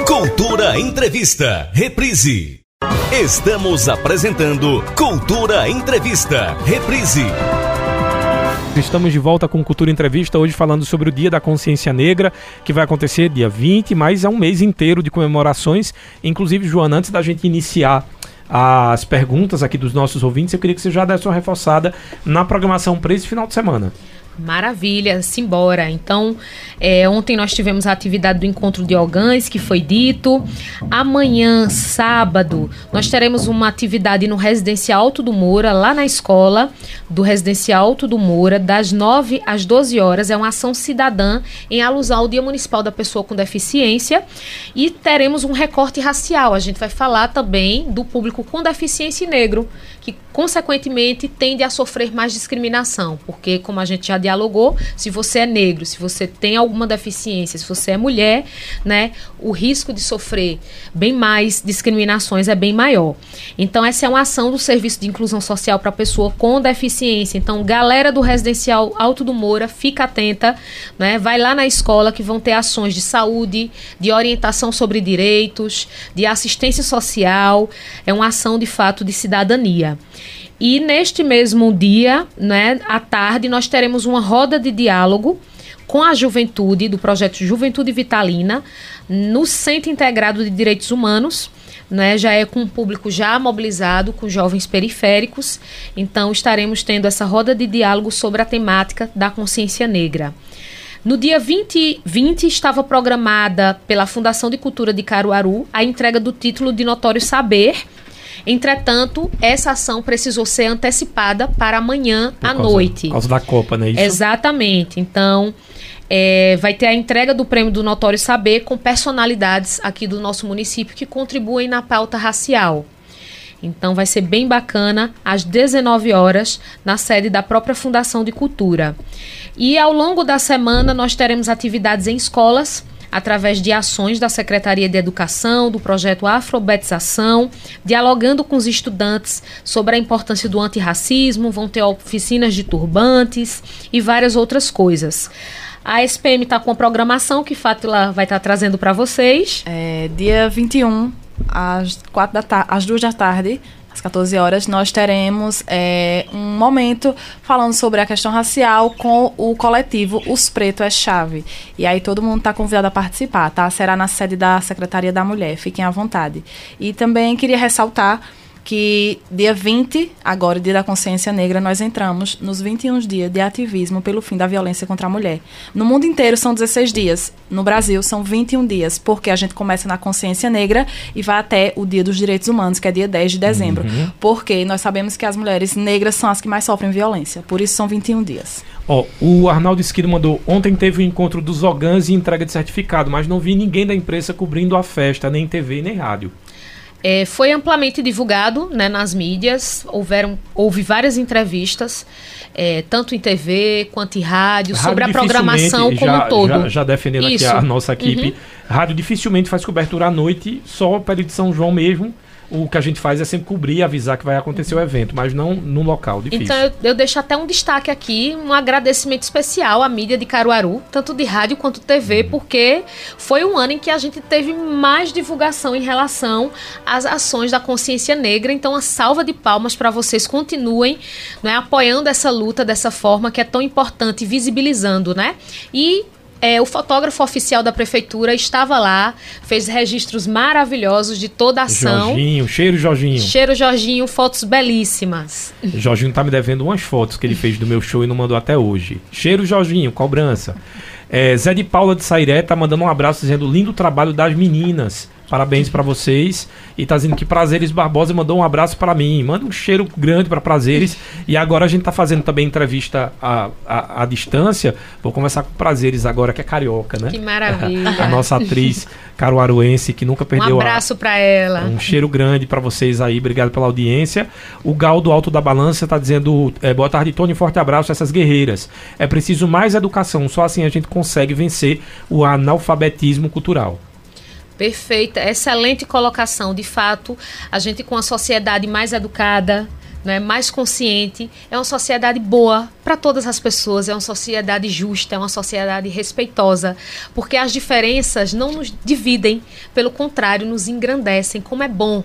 Cultura Entrevista. Reprise. Estamos apresentando Cultura Entrevista. Reprise. Estamos de volta com Cultura Entrevista, hoje falando sobre o Dia da Consciência Negra, que vai acontecer dia 20, mas é um mês inteiro de comemorações. Inclusive, Joana, antes da gente iniciar as perguntas aqui dos nossos ouvintes, eu queria que você já desse uma reforçada na programação para esse final de semana. Maravilha, simbora. Então, é, ontem nós tivemos a atividade do encontro de Ogães, que foi dito. Amanhã, sábado, nós teremos uma atividade no Residencial Alto do Moura, lá na escola do Residencial Alto do Moura, das 9 às 12 horas. É uma ação cidadã em alusão ao Dia Municipal da Pessoa com Deficiência. E teremos um recorte racial. A gente vai falar também do público com deficiência negro, que consequentemente tende a sofrer mais discriminação, porque como a gente já dialogou, se você é negro, se você tem alguma deficiência, se você é mulher, né, o risco de sofrer bem mais discriminações é bem maior. Então essa é uma ação do Serviço de Inclusão Social para pessoa com deficiência. Então, galera do residencial Alto do Moura, fica atenta, né? Vai lá na escola que vão ter ações de saúde, de orientação sobre direitos, de assistência social, é uma ação de fato de cidadania. E neste mesmo dia, né, à tarde, nós teremos uma roda de diálogo com a juventude do projeto Juventude Vitalina no Centro Integrado de Direitos Humanos. Né, já é com um público já mobilizado, com jovens periféricos. Então, estaremos tendo essa roda de diálogo sobre a temática da consciência negra. No dia 20, 20 estava programada pela Fundação de Cultura de Caruaru a entrega do título de Notório Saber Entretanto, essa ação precisou ser antecipada para amanhã Por à causa, noite. Por causa da Copa, não é isso? Exatamente. Então, é, vai ter a entrega do prêmio do Notório Saber com personalidades aqui do nosso município que contribuem na pauta racial. Então vai ser bem bacana às 19 horas na sede da própria Fundação de Cultura. E ao longo da semana nós teremos atividades em escolas através de ações da Secretaria de Educação, do projeto Afrobetização, dialogando com os estudantes sobre a importância do antirracismo, vão ter oficinas de turbantes e várias outras coisas. A SPM está com a programação que Fátila vai estar tá trazendo para vocês. É, dia 21, às, 4 da às 2 da tarde, às 14 horas, nós teremos é, um momento falando sobre a questão racial com o coletivo Os Preto é Chave. E aí todo mundo está convidado a participar, tá? Será na sede da Secretaria da Mulher, fiquem à vontade. E também queria ressaltar que dia 20, agora, dia da consciência negra, nós entramos nos 21 dias de ativismo pelo fim da violência contra a mulher. No mundo inteiro são 16 dias, no Brasil são 21 dias, porque a gente começa na consciência negra e vai até o dia dos direitos humanos, que é dia 10 de dezembro. Uhum. Porque nós sabemos que as mulheres negras são as que mais sofrem violência, por isso são 21 dias. Ó, oh, o Arnaldo Esquido mandou, ontem teve o um encontro dos Ogãs e entrega de certificado, mas não vi ninguém da imprensa cobrindo a festa, nem TV, nem rádio. É, foi amplamente divulgado né, nas mídias, houveram, houve várias entrevistas, é, tanto em TV quanto em rádio, rádio sobre a programação como já, um todo. Já, já defendendo Isso. aqui a nossa equipe, uhum. rádio dificilmente faz cobertura à noite, só para de São João mesmo, o que a gente faz é sempre cobrir e avisar que vai acontecer o evento, mas não no local difícil. Então eu, eu, deixo até um destaque aqui, um agradecimento especial à mídia de Caruaru, tanto de rádio quanto TV, uhum. porque foi um ano em que a gente teve mais divulgação em relação às ações da consciência negra. Então, a salva de palmas para vocês continuem né, apoiando essa luta dessa forma que é tão importante, visibilizando, né? E é, o fotógrafo oficial da prefeitura estava lá, fez registros maravilhosos de toda a ação. Jorginho, cheiro Jorginho. Cheiro Jorginho, fotos belíssimas. Jorginho tá me devendo umas fotos que ele fez do meu show e não mandou até hoje. Cheiro Jorginho, cobrança. É, Zé de Paula de Sairé tá mandando um abraço dizendo lindo trabalho das meninas. Parabéns para vocês. E tá dizendo que Prazeres Barbosa mandou um abraço para mim. Manda um cheiro grande para Prazeres. E agora a gente tá fazendo também entrevista à, à, à, distância. Vou conversar com Prazeres agora, que é carioca, né? Que maravilha. a nossa atriz caruaruense que nunca perdeu Um abraço para ela. Um cheiro grande para vocês aí. Obrigado pela audiência. O Gal do Alto da Balança tá dizendo: é, boa tarde, Tony. Forte abraço a essas guerreiras. É preciso mais educação. Só assim a gente consegue vencer o analfabetismo cultural. Perfeita, excelente colocação. De fato, a gente com a sociedade mais educada, né, mais consciente, é uma sociedade boa para todas as pessoas, é uma sociedade justa, é uma sociedade respeitosa, porque as diferenças não nos dividem, pelo contrário, nos engrandecem, como é bom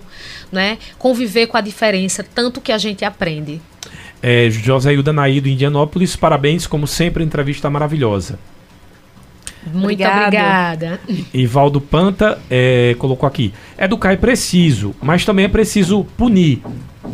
né, conviver com a diferença, tanto que a gente aprende. É, José Hilda Naí, do Indianópolis, parabéns, como sempre, entrevista maravilhosa. Muito obrigada. Ivaldo Panta é, colocou aqui: educar é preciso, mas também é preciso punir.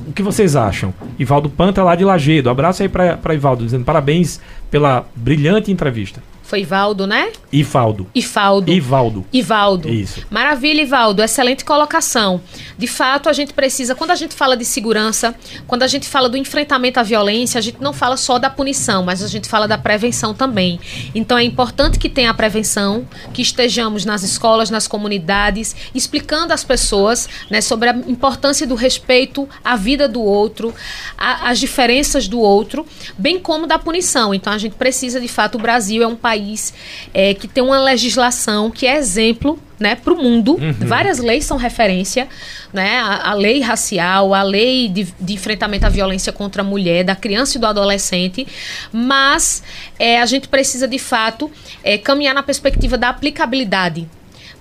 O que vocês acham? Ivaldo Panta, lá de Lagedo. Abraço aí para Ivaldo, dizendo parabéns pela brilhante entrevista. Foi Ivaldo, né? Ivaldo. Ifaldo. Ivaldo. Ivaldo. Isso. Maravilha, Ivaldo. Excelente colocação. De fato, a gente precisa, quando a gente fala de segurança, quando a gente fala do enfrentamento à violência, a gente não fala só da punição, mas a gente fala da prevenção também. Então é importante que tenha a prevenção, que estejamos nas escolas, nas comunidades, explicando às pessoas né, sobre a importância do respeito à vida do outro, a, as diferenças do outro, bem como da punição. Então a gente precisa, de fato, o Brasil é um país país é, que tem uma legislação que é exemplo né, para o mundo. Uhum. Várias leis são referência, né? A, a lei racial, a lei de, de, enfrentamento à violência contra a mulher, da criança e do adolescente, mas é, a gente precisa de fato é, caminhar na perspectiva da aplicabilidade.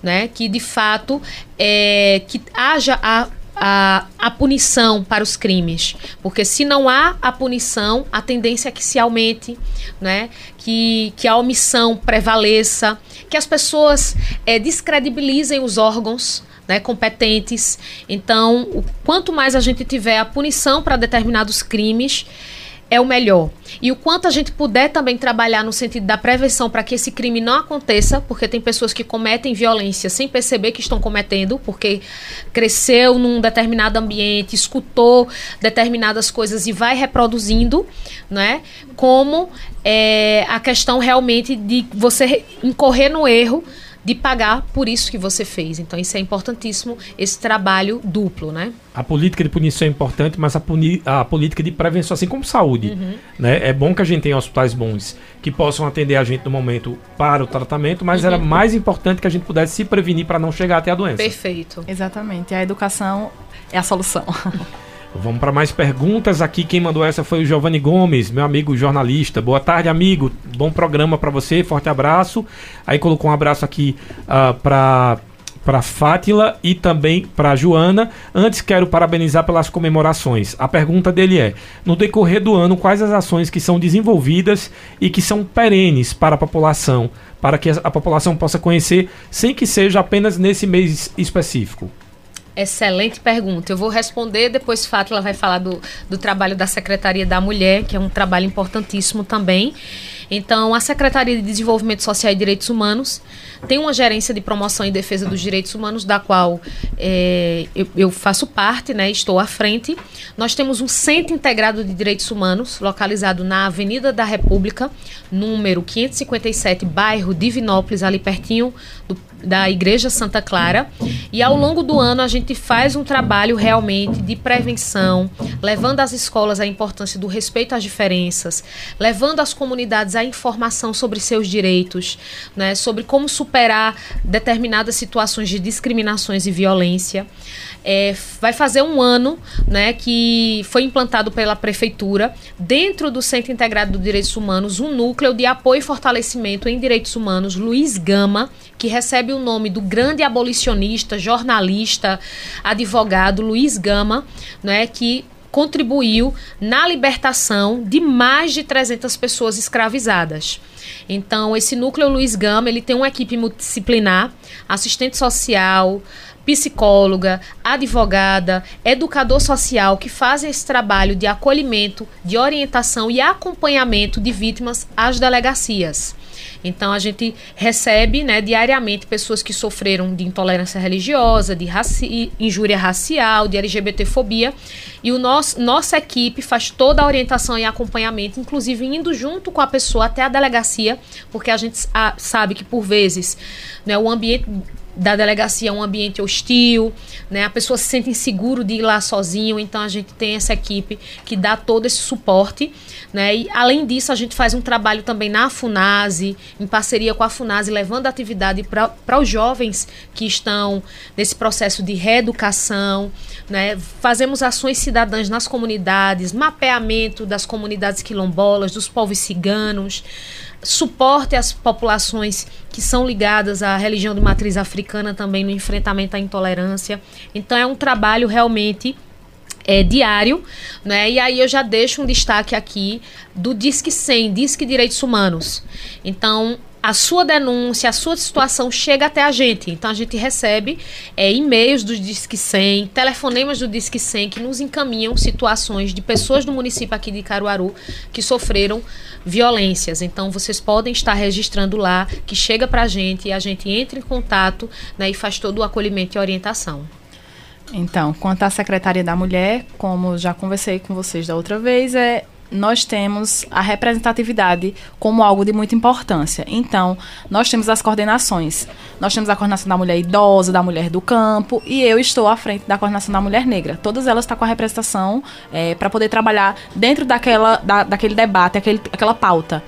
Né, que de fato é, que haja a a, a punição para os crimes. Porque se não há a punição, a tendência é que se aumente, né? que, que a omissão prevaleça, que as pessoas é, descredibilizem os órgãos né, competentes. Então, o, quanto mais a gente tiver a punição para determinados crimes, é o melhor. E o quanto a gente puder também trabalhar no sentido da prevenção para que esse crime não aconteça, porque tem pessoas que cometem violência sem perceber que estão cometendo, porque cresceu num determinado ambiente, escutou determinadas coisas e vai reproduzindo, né? Como é, a questão realmente de você incorrer no erro de pagar por isso que você fez. Então isso é importantíssimo, esse trabalho duplo, né? A política de punição é importante, mas a, puni a política de prevenção, assim como saúde, uhum. né? É bom que a gente tenha hospitais bons que possam atender a gente no momento para o tratamento, mas uhum. era mais importante que a gente pudesse se prevenir para não chegar até a doença. Perfeito. Exatamente. A educação é a solução. Vamos para mais perguntas aqui. Quem mandou essa foi o Giovanni Gomes, meu amigo jornalista. Boa tarde, amigo. Bom programa para você. Forte abraço. Aí colocou um abraço aqui uh, ah, para para Fátila e também para Joana. Antes quero parabenizar pelas comemorações. A pergunta dele é: no decorrer do ano, quais as ações que são desenvolvidas e que são perenes para a população, para que a população possa conhecer, sem que seja apenas nesse mês específico? Excelente pergunta. Eu vou responder, depois Fátila vai falar do, do trabalho da Secretaria da Mulher, que é um trabalho importantíssimo também. Então, a Secretaria de Desenvolvimento Social e Direitos Humanos tem uma gerência de promoção e defesa dos direitos humanos, da qual é, eu, eu, faço parte, né, estou à frente. Nós temos um Centro Integrado de Direitos Humanos, localizado na Avenida da República, número 557, bairro Divinópolis, ali pertinho do da Igreja Santa Clara. E ao longo do ano a gente faz um trabalho realmente de prevenção, levando às escolas a importância do respeito às diferenças, levando às comunidades a informação sobre seus direitos, né, sobre como superar determinadas situações de discriminações e violência. É, vai fazer um ano né, que foi implantado pela Prefeitura, dentro do Centro Integrado de Direitos Humanos, um núcleo de apoio e fortalecimento em direitos humanos, Luiz Gama, que recebe o nome do grande abolicionista, jornalista, advogado Luiz Gama, né, que contribuiu na libertação de mais de 300 pessoas escravizadas. Então, esse núcleo Luiz Gama, ele tem uma equipe multidisciplinar, assistente social, psicóloga, advogada, educador social que fazem esse trabalho de acolhimento, de orientação e acompanhamento de vítimas às delegacias. Então a gente recebe né, diariamente pessoas que sofreram de intolerância religiosa, de raci injúria racial, de LGBTfobia. E o nosso, nossa equipe faz toda a orientação e acompanhamento, inclusive indo junto com a pessoa até a delegacia, porque a gente sabe que por vezes né, o ambiente da delegacia um ambiente hostil, né? A pessoa se sente inseguro de ir lá sozinho, então a gente tem essa equipe que dá todo esse suporte, né? E além disso, a gente faz um trabalho também na Funase, em parceria com a Funase, levando atividade para os jovens que estão nesse processo de reeducação, né? Fazemos ações cidadãs nas comunidades, mapeamento das comunidades quilombolas, dos povos ciganos, suporte às populações que são ligadas à religião de matriz africana também no enfrentamento à intolerância. Então é um trabalho realmente é, diário, né? E aí eu já deixo um destaque aqui do Disque 100, Disque Direitos Humanos. Então, a sua denúncia, a sua situação chega até a gente. Então a gente recebe é, e-mails do Disque 100, telefonemas do Disque 100 que nos encaminham situações de pessoas do município aqui de Caruaru que sofreram violências. Então vocês podem estar registrando lá, que chega para a gente e a gente entra em contato né, e faz todo o acolhimento e orientação. Então, quanto à Secretaria da Mulher, como já conversei com vocês da outra vez, é nós temos a representatividade como algo de muita importância. Então, nós temos as coordenações. Nós temos a coordenação da mulher idosa, da mulher do campo, e eu estou à frente da coordenação da mulher negra. Todas elas estão com a representação é, para poder trabalhar dentro daquela, da, daquele debate, aquele, aquela pauta.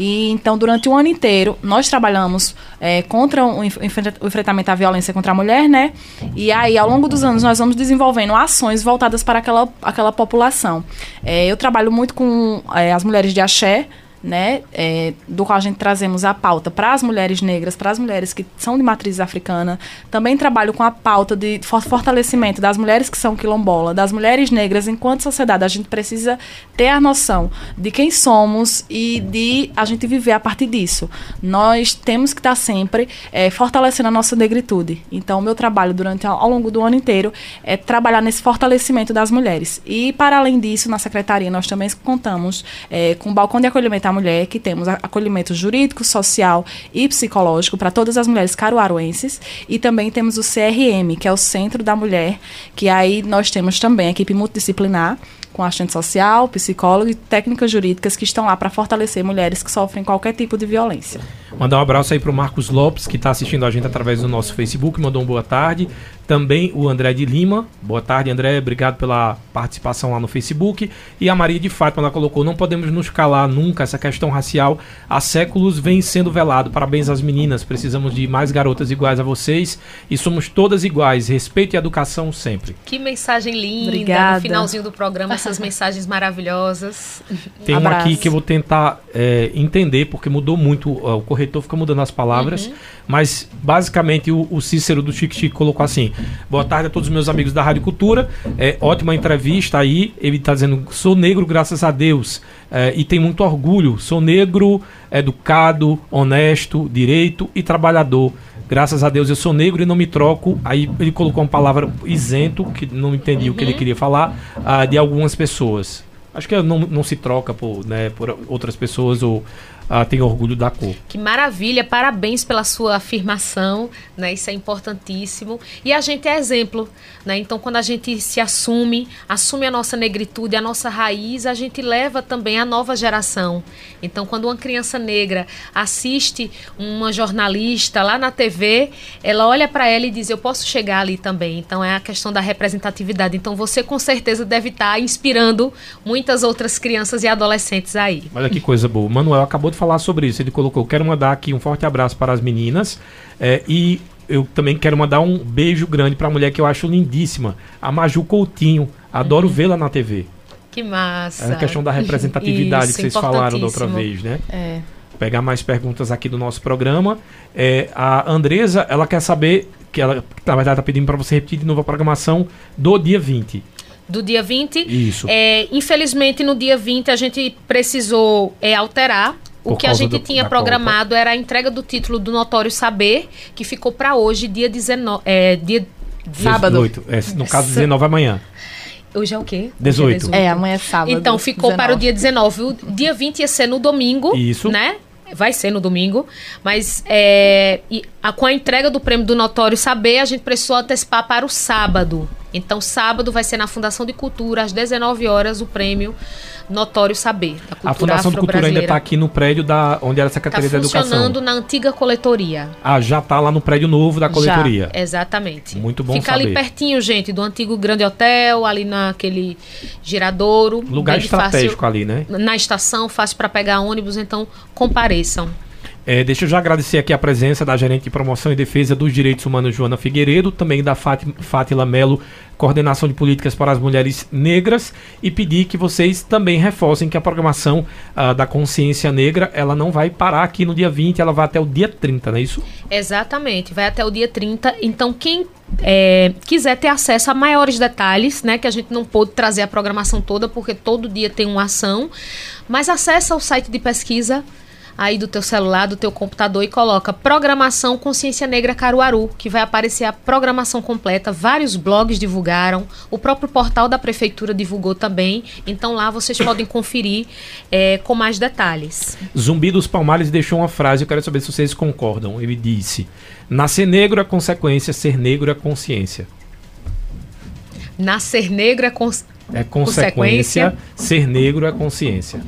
E então, durante o ano inteiro, nós trabalhamos é, contra o, enfrentamento à violência contra a mulher, né? E aí, ao longo dos anos, nós vamos desenvolvendo ações voltadas para aquela, aquela população. É, eu trabalho muito com é, as mulheres de axé, né, é, do qual a gente trazemos a pauta para as mulheres negras, para as mulheres que são de matriz africana. Também trabalho com a pauta de fortalecimento das mulheres que são quilombola, das mulheres negras. Enquanto sociedade, a gente precisa ter a noção de quem somos e de a gente viver a partir disso. Nós temos que estar sempre é, fortalecendo a nossa negritude. Então, o meu trabalho durante ao longo do ano inteiro é trabalhar nesse fortalecimento das mulheres. E, para além disso, na secretaria, nós também contamos é, com o balcão de acolhimento à mulher, que temos acolhimento jurídico, social e psicológico para todas as mulheres caruaruenses. E também temos o CRM, que é o Centro da Mulher, que aí nós temos também a equipe multidisciplinar com assistente social, psicólogo e técnicas jurídicas que estão lá para fortalecer mulheres que sofrem qualquer tipo de violência. Mandar um abraço aí para o Marcos Lopes, que está assistindo a gente através do nosso Facebook, mandou um boa tarde. Também o André de Lima. Boa tarde, André. Obrigado pela participação lá no Facebook. E a Maria de Fátima, ela colocou: Não podemos nos calar nunca. Essa questão racial há séculos vem sendo velado. Parabéns às meninas. Precisamos de mais garotas iguais a vocês. E somos todas iguais. Respeito e educação sempre. Que mensagem linda. Obrigada. No finalzinho do programa, essas mensagens maravilhosas. Tem uma aqui que eu vou tentar é, entender, porque mudou muito. O corretor fica mudando as palavras. Uhum. Mas, basicamente, o, o Cícero do Chique Chique colocou assim: Boa tarde a todos os meus amigos da Rádio Cultura. É, ótima entrevista aí. Ele está dizendo: sou negro, graças a Deus. É, e tem muito orgulho. Sou negro, educado, honesto, direito e trabalhador. Graças a Deus eu sou negro e não me troco. Aí ele colocou uma palavra isento, que não entendi uhum. o que ele uhum. queria falar, uh, de algumas pessoas. Acho que não, não se troca por, né, por outras pessoas ou ah, tem orgulho da cor. Que maravilha, parabéns pela sua afirmação, né? Isso é importantíssimo. E a gente é exemplo, né? Então, quando a gente se assume, assume a nossa negritude, a nossa raiz, a gente leva também a nova geração. Então, quando uma criança negra assiste uma jornalista lá na TV, ela olha para ela e diz: Eu posso chegar ali também. Então, é a questão da representatividade. Então, você com certeza deve estar tá inspirando muitas outras crianças e adolescentes aí. Olha que coisa boa. O Manuel acabou de falar sobre isso. Ele colocou: Quero mandar aqui um forte abraço para as meninas. É, e eu também quero mandar um beijo grande para a mulher que eu acho lindíssima, a Maju Coutinho. Adoro uhum. vê-la na TV. Que massa. É a questão da representatividade Isso, que vocês falaram da outra vez, né? É. Pegar mais perguntas aqui do nosso programa. É, a Andresa, ela quer saber, que ela, na verdade, está pedindo para você repetir de novo a programação do dia 20 do dia 20. Isso. É, infelizmente, no dia 20, a gente precisou é, alterar o que a gente do, tinha programado Copa. era a entrega do título do Notório Saber, que ficou para hoje, dia 19. É, dia sábado. 18, é, no caso, 19 amanhã. Hoje é o quê? 18. É, 18. é, amanhã é sábado. Então ficou 19. para o dia 19. O dia 20 ia ser no domingo. Isso. Né? Vai ser no domingo. Mas é, a, com a entrega do prêmio do Notório Saber, a gente precisou antecipar para o sábado. Então, sábado vai ser na Fundação de Cultura, às 19 horas, o prêmio notório saber da cultura A Fundação do Cultura ainda está aqui no prédio da onde era a Secretaria tá da Educação. funcionando na antiga coletoria. Ah, já está lá no prédio novo da coletoria. Já, exatamente. Muito bom Fica saber. ali pertinho, gente, do antigo Grande Hotel, ali naquele giradouro. Lugar estratégico fácil, ali, né? Na estação, fácil para pegar ônibus, então compareçam. É, deixa eu já agradecer aqui a presença da gerente de promoção e defesa dos direitos humanos, Joana Figueiredo, também da Fátima, Melo, coordenação de políticas para as mulheres negras, e pedir que vocês também reforcem que a programação ah, da consciência negra, ela não vai parar aqui no dia 20, ela vai até o dia 30, não é isso? Exatamente, vai até o dia 30. Então, quem é, quiser ter acesso a maiores detalhes, né, que a gente não pôde trazer a programação toda, porque todo dia tem uma ação, mas acessa o site de pesquisa aí do teu celular, do teu computador e coloca Programação Consciência Negra Caruaru, que vai aparecer a programação completa. Vários blogs divulgaram, o próprio portal da prefeitura divulgou também. Então lá vocês podem conferir é, com mais detalhes. Zumbi dos Palmares deixou uma frase, eu quero saber se vocês concordam. Ele disse: Nascer negro é consequência, ser negro é consciência. Nascer negro é, cons É consequência, ser negro é consciência.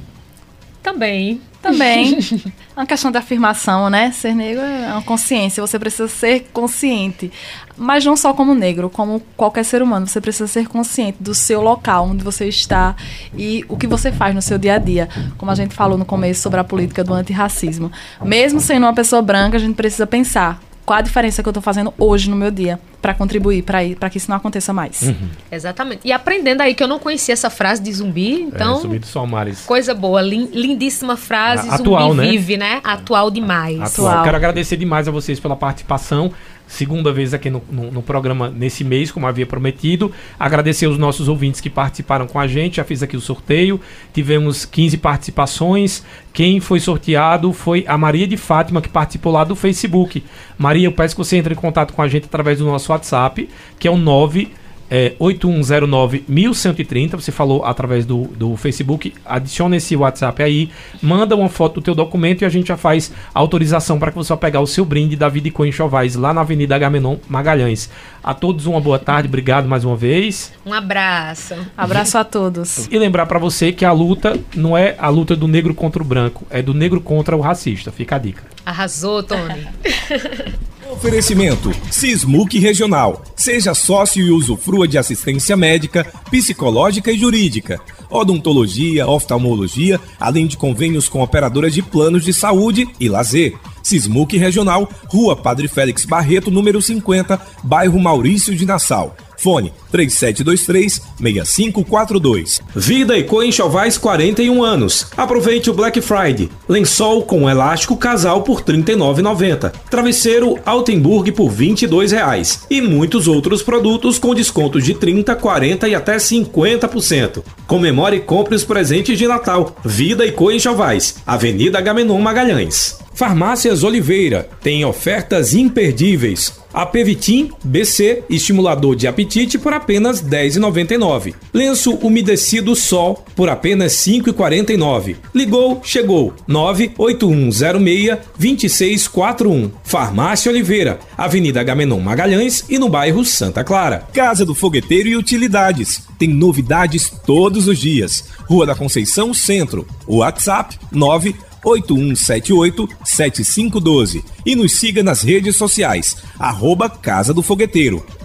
também. Também. É uma questão de afirmação, né? Ser negro é uma consciência. Você precisa ser consciente. Mas não só como negro, como qualquer ser humano. Você precisa ser consciente do seu local, onde você está e o que você faz no seu dia a dia. Como a gente falou no começo sobre a política do antirracismo. Mesmo sendo uma pessoa branca, a gente precisa pensar qual a diferença que eu estou fazendo hoje no meu dia para contribuir para que isso não aconteça mais. Uhum. Exatamente. E aprendendo aí que eu não conhecia essa frase de zumbi, então. é, Zumbi dos Palmares. Coisa boa, lin- lindíssima frase, A- atual, zumbi né? vive, né? Atual demais. Atual. Atual. Quero agradecer demais a vocês pela participação. Segunda vez aqui no, no- no programa nesse mês, como havia prometido. Agradecer os nossos ouvintes que participaram com a gente. Já fiz aqui o sorteio. Tivemos 15 participações. Quem foi sorteado foi a Maria de Fátima, que participou lá do Facebook. Maria, eu peço que você entre em contato com a gente através do nosso WhatsApp, que é o 9 é, 8109-1130, você falou através do, do Facebook, adiciona esse WhatsApp aí, manda uma foto do teu documento e a gente já faz autorização para que você vá pegar o seu brinde da Vida e Coen Chovais, lá na Avenida Agamenon Magalhães. A todos uma boa tarde, obrigado mais uma vez. Um abraço. Abraço a todos. E lembrar para você que a luta não é a luta do negro contra o branco, é do negro contra o racista. Fica a dica. Arrasou, Tony. Oferecimento Sismuc Regional. Seja sócio e usufrua de assistência médica, psicológica e jurídica, odontologia, oftalmologia, além de convênios com operadoras de planos de saúde e lazer. Sismuc Regional, Rua Padre Félix Barreto, número 50, bairro Maurício de Nassau. Fone 3723-6542. Vida e Co Enxovais 41 anos. Aproveite o Black Friday. Lençol com elástico casal por R$ 39,90. Travesseiro Altenburg por R$ 22,00. E muitos outros produtos com descontos de 30, 40 e até 50%. Comemore e compre os presentes de Natal. Vida e Co Enxovais. Avenida Gamenon Magalhães. Farmácias Oliveira tem ofertas imperdíveis. Apevitim BC estimulador de apetite por R$ 10,99. Lenço umedecido Sol por apenas R$ 5,49. Ligou, chegou. 98106-2641. Farmácia Oliveira, Avenida Gamenon Magalhães e no bairro Santa Clara. Casa do Fogueteiro e Utilidades. Tem novidades todos os dias. Rua da Conceição Centro. WhatsApp 981787512. E nos siga nas redes sociais. Arroba Casa do Fogueteiro.